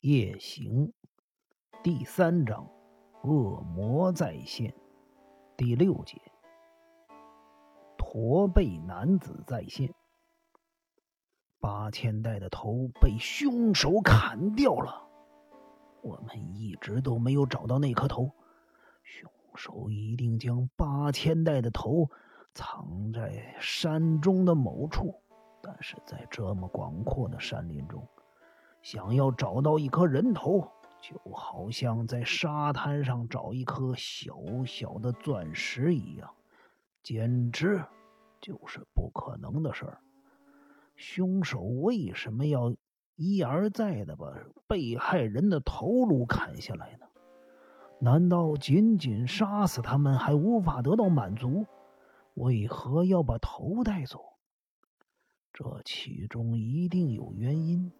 夜行第三章，恶魔再现第六节，驼背男子再现。八千代的头被凶手砍掉了，我们一直都没有找到那颗头。凶手一定将八千代的头藏在山中的某处，但是在这么广阔的山林中。想要找到一颗人头，就好像在沙滩上找一颗小小的钻石一样，简直就是不可能的事儿。凶手为什么要一而再的把被害人的头颅砍下来呢？难道仅仅杀死他们还无法得到满足？为何要把头带走？这其中一定有原因。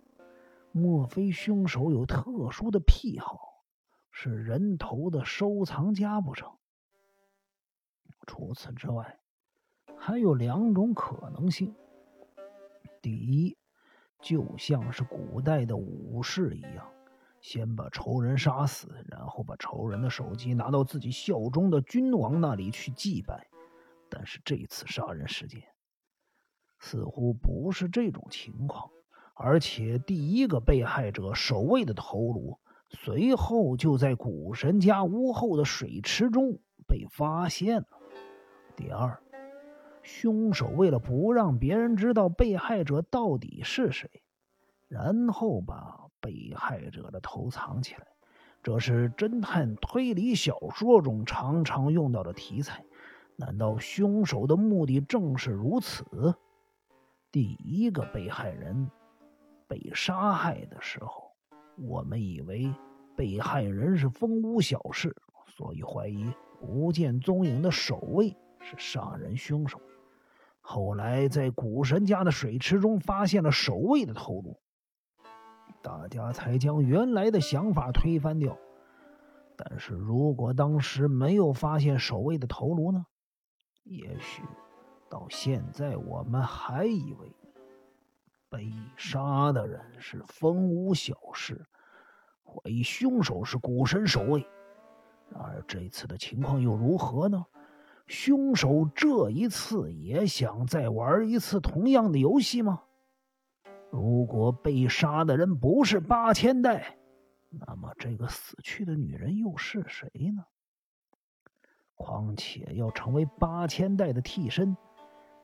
莫非凶手有特殊的癖好，是人头的收藏家不成？除此之外，还有两种可能性：第一，就像是古代的武士一样，先把仇人杀死，然后把仇人的首级拿到自己效忠的君王那里去祭拜。但是这次杀人事件似乎不是这种情况。而且，第一个被害者守卫的头颅，随后就在古神家屋后的水池中被发现了。第二，凶手为了不让别人知道被害者到底是谁，然后把被害者的头藏起来，这是侦探推理小说中常常用到的题材。难道凶手的目的正是如此？第一个被害人。被杀害的时候，我们以为被害人是风屋小事，所以怀疑不见踪影的守卫是杀人凶手。后来在古神家的水池中发现了守卫的头颅，大家才将原来的想法推翻掉。但是如果当时没有发现守卫的头颅呢？也许到现在我们还以为。被杀的人是风屋小氏，怀疑凶手是古神守卫。然而这次的情况又如何呢？凶手这一次也想再玩一次同样的游戏吗？如果被杀的人不是八千代，那么这个死去的女人又是谁呢？况且要成为八千代的替身，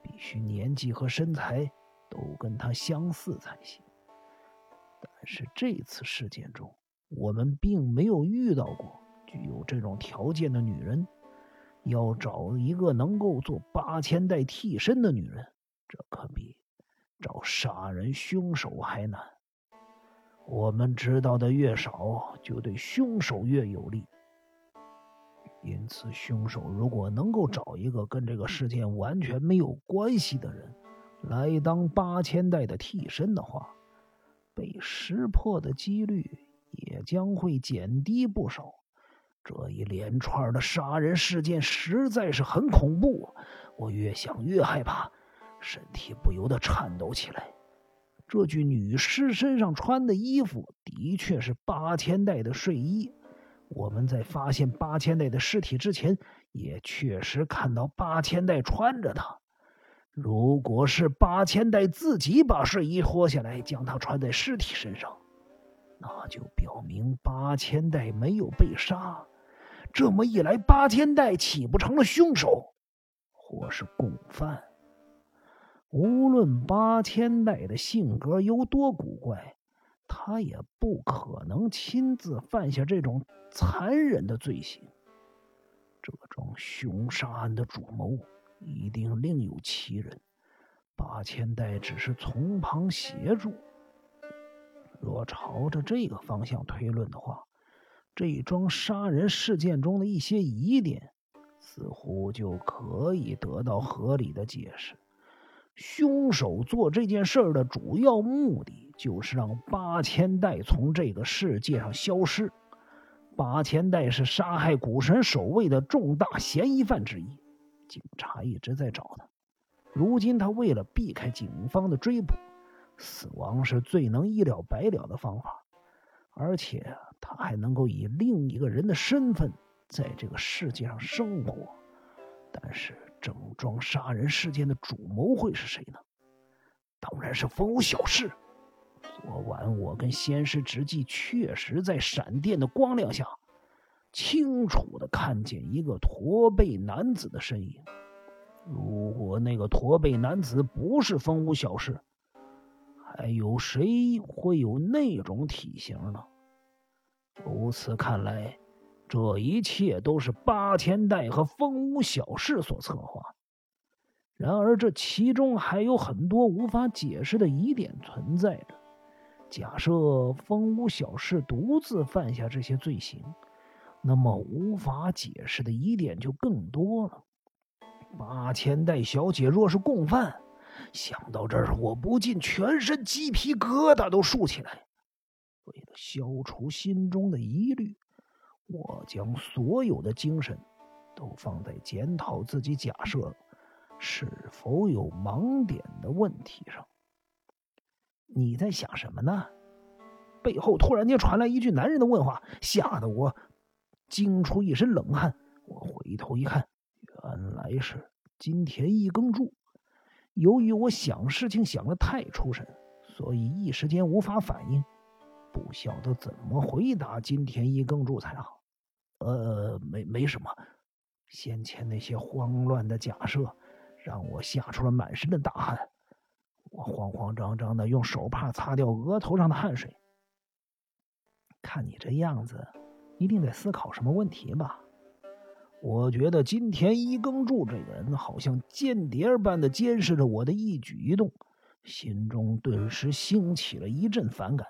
必须年纪和身材。都跟他相似才行。但是这次事件中，我们并没有遇到过具有这种条件的女人。要找一个能够做八千代替身的女人，这可比找杀人凶手还难。我们知道的越少，就对凶手越有利。因此，凶手如果能够找一个跟这个事件完全没有关系的人，来当八千代的替身的话，被识破的几率也将会减低不少。这一连串的杀人事件实在是很恐怖，我越想越害怕，身体不由得颤抖起来。这具女尸身上穿的衣服的确是八千代的睡衣，我们在发现八千代的尸体之前，也确实看到八千代穿着它。如果是八千代自己把睡衣脱下来，将它穿在尸体身上，那就表明八千代没有被杀。这么一来，八千代岂不成了凶手，或是共犯？无论八千代的性格有多古怪，他也不可能亲自犯下这种残忍的罪行。这桩凶杀案的主谋。一定另有其人，八千代只是从旁协助。若朝着这个方向推论的话，这桩杀人事件中的一些疑点，似乎就可以得到合理的解释。凶手做这件事的主要目的，就是让八千代从这个世界上消失。八千代是杀害古神守卫的重大嫌疑犯之一。警察一直在找他，如今他为了避开警方的追捕，死亡是最能一了百了的方法。而且他还能够以另一个人的身份在这个世界上生活。但是整桩杀人事件的主谋会是谁呢？当然是风无小事。昨晚我跟仙师直纪确实在闪电的光亮下，清楚的看见一个驼背男子的身影。如果那个驼背男子不是风无小事，还有谁会有那种体型呢？如此看来，这一切都是八千代和风无小事所策划。然而，这其中还有很多无法解释的疑点存在着。假设风无小事独自犯下这些罪行，那么无法解释的疑点就更多了。八千代小姐若是共犯，想到这儿，我不禁全身鸡皮疙瘩都竖起来。为了消除心中的疑虑，我将所有的精神都放在检讨自己假设是否有盲点的问题上。你在想什么呢？背后突然间传来一句男人的问话，吓得我惊出一身冷汗。我回头一看，原来是金田一耕助。由于我想事情想的太出神，所以一时间无法反应，不晓得怎么回答金田一耕助才好。呃，没没什么，先前那些慌乱的假设让我吓出了满身的大汗。我慌慌张张的用手帕擦掉额头上的汗水。看你这样子，一定在思考什么问题吧？我觉得金田一耕助这个人好像间谍般的监视着我的一举一动，心中顿时兴起了一阵反感。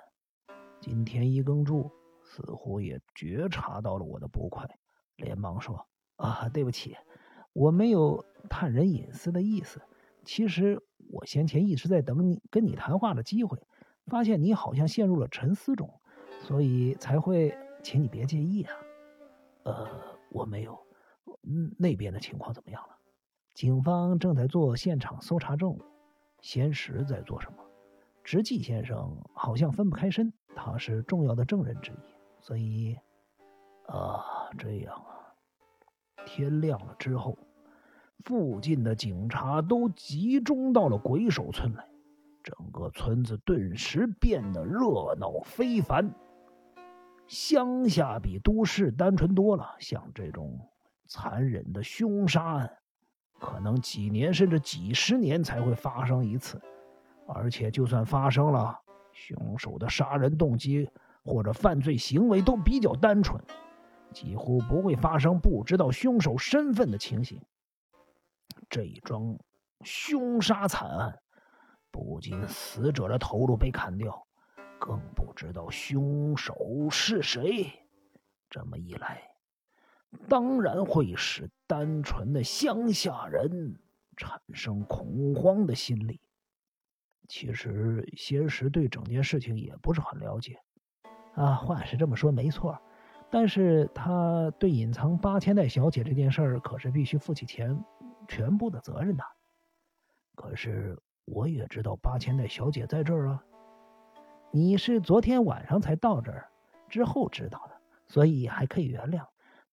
金田一耕助似乎也觉察到了我的不快，连忙说：“啊，对不起，我没有探人隐私的意思。其实我先前一直在等你跟你谈话的机会，发现你好像陷入了沉思中，所以才会，请你别介意啊。呃，我没有。”，那边的情况怎么样了？警方正在做现场搜查证物。仙石在做什么？直纪先生好像分不开身，他是重要的证人之一，所以，啊，这样啊。天亮了之后，附近的警察都集中到了鬼手村来，整个村子顿时变得热闹非凡。乡下比都市单纯多了，像这种。残忍的凶杀案，可能几年甚至几十年才会发生一次，而且就算发生了，凶手的杀人动机或者犯罪行为都比较单纯，几乎不会发生不知道凶手身份的情形。这一桩凶杀惨案，不仅死者的头颅被砍掉，更不知道凶手是谁。这么一来。当然会使单纯的乡下人产生恐慌的心理。其实，仙石对整件事情也不是很了解。啊，话是这么说没错，但是他对隐藏八千代小姐这件事儿可是必须负起全全部的责任的。可是，我也知道八千代小姐在这儿啊。你是昨天晚上才到这儿，之后知道的，所以还可以原谅。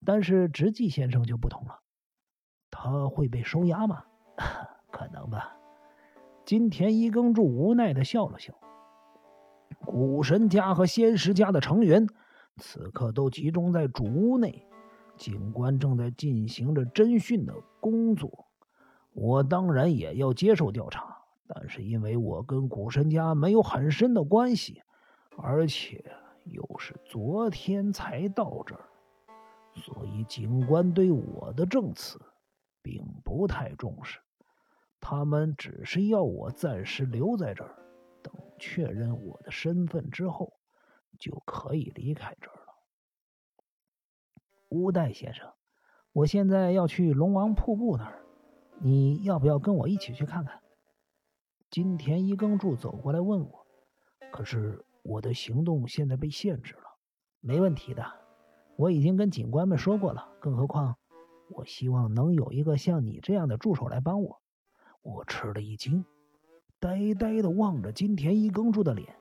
但是直纪先生就不同了，他会被收押吗？可能吧。金田一耕助无奈的笑了笑。古神家和仙石家的成员此刻都集中在主屋内，警官正在进行着侦讯的工作。我当然也要接受调查，但是因为我跟古神家没有很深的关系，而且又是昨天才到这儿。所以，警官对我的证词并不太重视，他们只是要我暂时留在这儿，等确认我的身份之后，就可以离开这儿了。乌代先生，我现在要去龙王瀑布那儿，你要不要跟我一起去看看？金田一耕助走过来问我，可是我的行动现在被限制了。没问题的。我已经跟警官们说过了，更何况，我希望能有一个像你这样的助手来帮我。我吃了一惊，呆呆的望着金田一耕助的脸，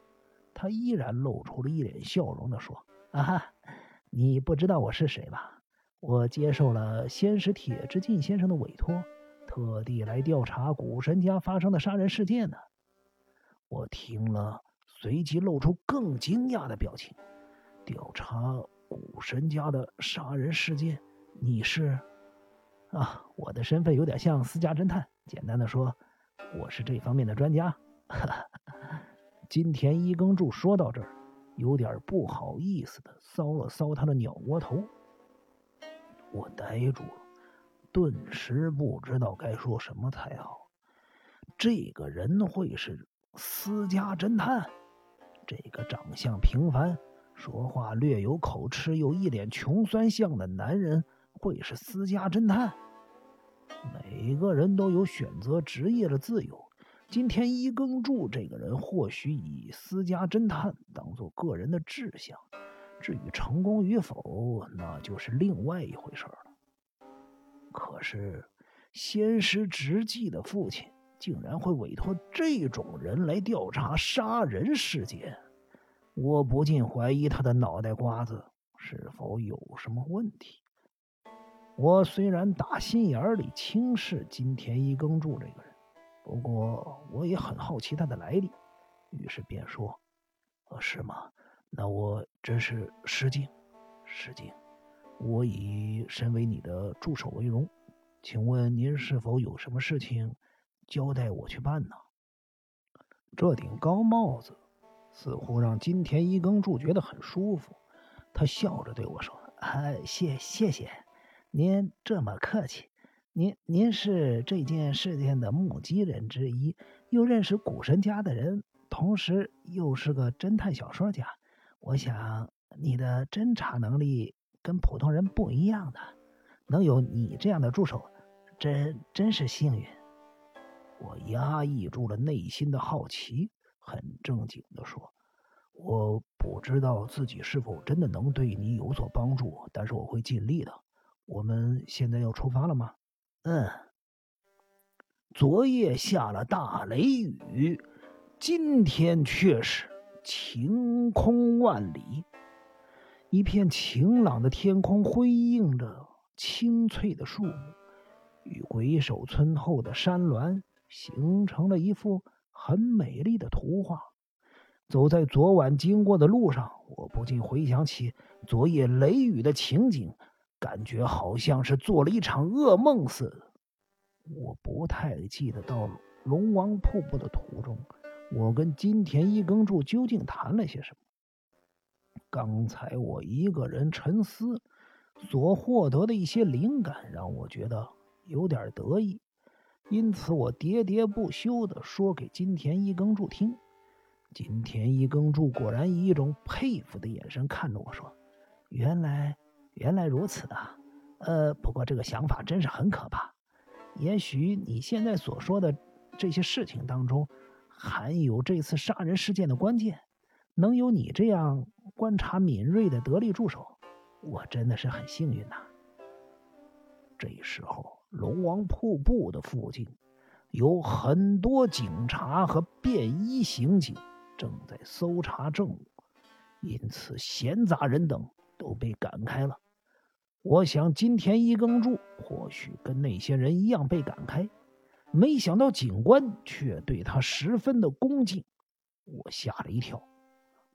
他依然露出了一脸笑容的说：“啊哈，你不知道我是谁吧？我接受了先师铁之进先生的委托，特地来调查古神家发生的杀人事件呢。”我听了，随即露出更惊讶的表情。调查古神家的杀人事件，你是？啊，我的身份有点像私家侦探。简单的说，我是这方面的专家。金田一耕助说到这儿，有点不好意思的搔了搔他的鸟窝头。我呆住了，顿时不知道该说什么才好。这个人会是私家侦探？这个长相平凡。说话略有口吃又一脸穷酸相的男人会是私家侦探？每个人都有选择职业的自由。今天一耕助这个人或许以私家侦探当做个人的志向，至于成功与否，那就是另外一回事了。可是，先师直纪的父亲竟然会委托这种人来调查杀人事件。我不禁怀疑他的脑袋瓜子是否有什么问题。我虽然打心眼里轻视金田一耕助这个人，不过我也很好奇他的来历，于是便说：“呃，是吗？那我真是失敬，失敬。我以身为你的助手为荣，请问您是否有什么事情交代我去办呢？”这顶高帽子。似乎让金田一耕助觉得很舒服，他笑着对我说：“啊，谢谢谢，您这么客气。您您是这件事件的目击人之一，又认识古神家的人，同时又是个侦探小说家。我想你的侦查能力跟普通人不一样的，能有你这样的助手，真真是幸运。”我压抑住了内心的好奇。很正经的说：“我不知道自己是否真的能对你有所帮助，但是我会尽力的。我们现在要出发了吗？”“嗯。”昨夜下了大雷雨，今天却是晴空万里，一片晴朗的天空辉映着青翠的树木，与鬼手村后的山峦形成了一幅。很美丽的图画。走在昨晚经过的路上，我不禁回想起昨夜雷雨的情景，感觉好像是做了一场噩梦似的。我不太记得到龙王瀑布的途中，我跟金田一耕助究竟谈了些什么。刚才我一个人沉思，所获得的一些灵感让我觉得有点得意。因此，我喋喋不休地说给金田一耕助听。金田一耕助果然以一种佩服的眼神看着我说：“原来，原来如此啊！呃，不过这个想法真是很可怕。也许你现在所说的这些事情当中，含有这次杀人事件的关键。能有你这样观察敏锐的得力助手，我真的是很幸运呐。”这时候。龙王瀑布的附近，有很多警察和便衣刑警正在搜查证物，因此闲杂人等都被赶开了。我想金田一耕助或许跟那些人一样被赶开，没想到警官却对他十分的恭敬，我吓了一跳，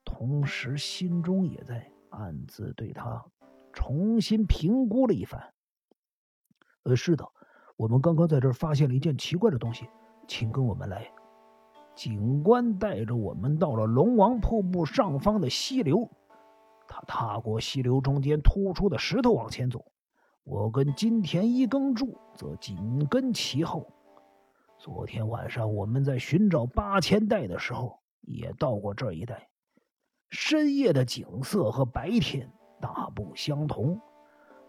同时心中也在暗自对他重新评估了一番。呃，是的，我们刚刚在这儿发现了一件奇怪的东西，请跟我们来。警官带着我们到了龙王瀑布上方的溪流，他踏过溪流中间突出的石头往前走，我跟金田一耕助则紧跟其后。昨天晚上我们在寻找八千代的时候，也到过这一带。深夜的景色和白天大不相同。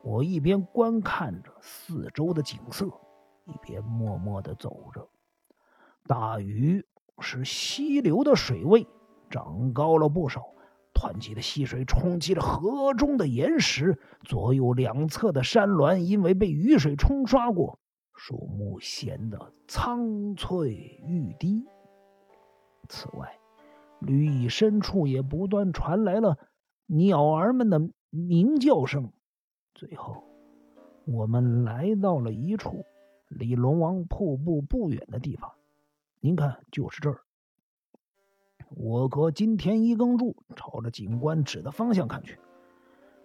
我一边观看着四周的景色，一边默默的走着。大雨使溪流的水位涨高了不少，湍急的溪水冲击了河中的岩石，左右两侧的山峦因为被雨水冲刷过，树木显得苍翠欲滴。此外，绿意深处也不断传来了鸟儿们的鸣叫声。最后，我们来到了一处离龙王瀑布不远的地方。您看，就是这儿。我和金田一耕助朝着警官指的方向看去，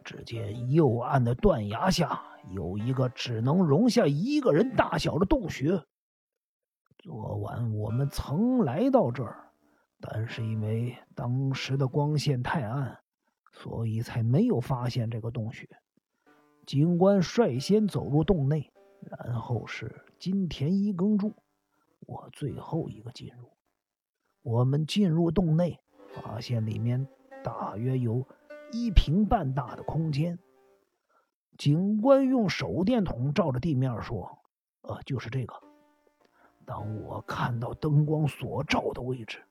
只见右岸的断崖下有一个只能容下一个人大小的洞穴。昨晚我们曾来到这儿，但是因为当时的光线太暗，所以才没有发现这个洞穴。警官率先走入洞内，然后是金田一耕助，我最后一个进入。我们进入洞内，发现里面大约有一平半大的空间。警官用手电筒照着地面说：“呃，就是这个。”当我看到灯光所照的位置，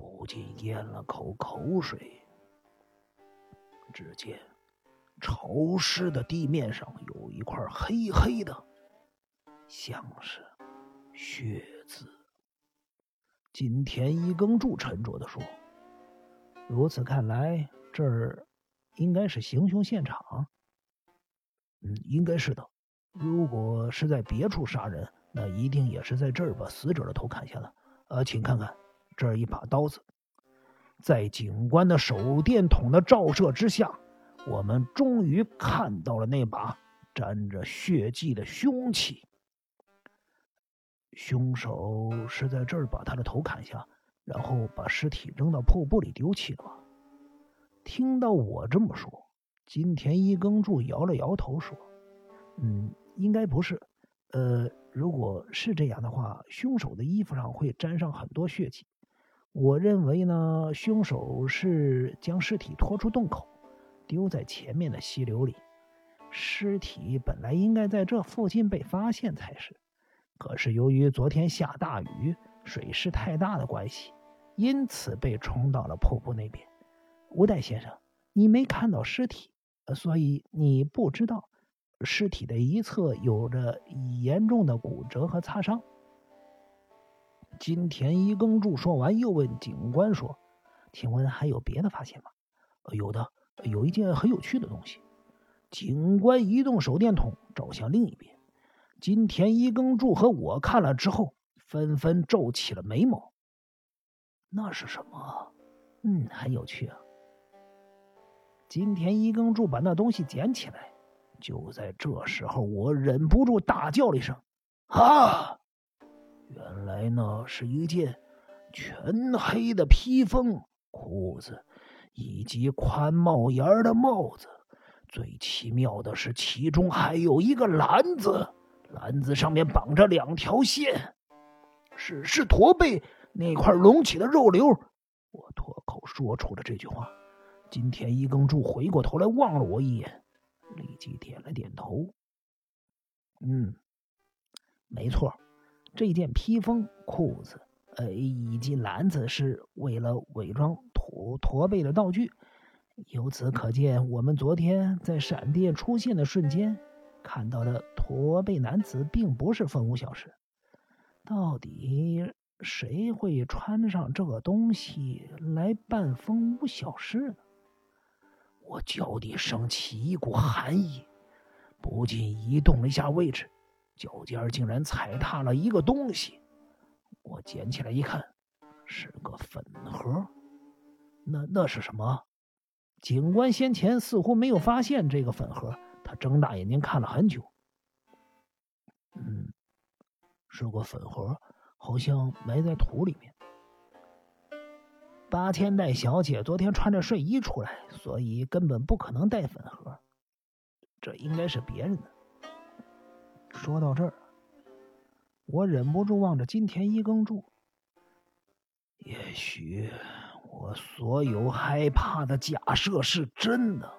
不禁咽了口口水。只见潮湿的地面上有一块黑黑的，像是血渍。金田一耕助沉着的说：“如此看来，这儿应该是行凶现场。嗯，应该是的。如果是在别处杀人，那一定也是在这儿把死者的头砍下了。呃，请看看，这一把刀子。在警官的手电筒的照射之下，我们终于看到了那把沾着血迹的凶器。”凶手是在这儿把他的头砍下，然后把尸体扔到瀑布里丢弃的吧？听到我这么说，金田一耕助摇了摇头说：“嗯，应该不是。呃，如果是这样的话，凶手的衣服上会沾上很多血迹。我认为呢，凶手是将尸体拖出洞口，丢在前面的溪流里。尸体本来应该在这附近被发现才是。”可是由于昨天下大雨，水势太大的关系，因此被冲到了瀑布那边。吴代先生，你没看到尸体，所以你不知道尸体的一侧有着严重的骨折和擦伤。金田一耕助说完，又问警官说：“请问还有别的发现吗？”“有的，有一件很有趣的东西。”警官移动手电筒，照向另一边。金田一耕助和我看了之后，纷纷皱起了眉毛。那是什么？嗯，很有趣啊。金田一耕助把那东西捡起来。就在这时候，我忍不住大叫了一声：“啊！”原来那是一件全黑的披风、裤子以及宽帽檐的帽子。最奇妙的是，其中还有一个篮子。篮子上面绑着两条线，是是驼背那块隆起的肉瘤。我脱口说出了这句话。今天一更柱回过头来望了我一眼，立即点了点头。嗯，没错，这件披风、裤子，呃，以及篮子是为了伪装驼驼背的道具。由此可见，我们昨天在闪电出现的瞬间。看到的驼背男子并不是风无小事，到底谁会穿上这个东西来扮风无小事呢？我脚底升起一股寒意，不禁移动了一下位置，脚尖竟然踩踏了一个东西。我捡起来一看，是个粉盒。那那是什么？警官先前似乎没有发现这个粉盒。他睁大眼睛看了很久，嗯，是个粉盒，好像埋在土里面。八千代小姐昨天穿着睡衣出来，所以根本不可能带粉盒，这应该是别人的。说到这儿，我忍不住望着金田一耕助，也许我所有害怕的假设是真的。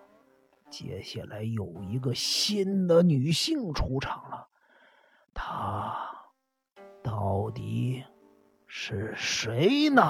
接下来有一个新的女性出场了，她到底是谁呢？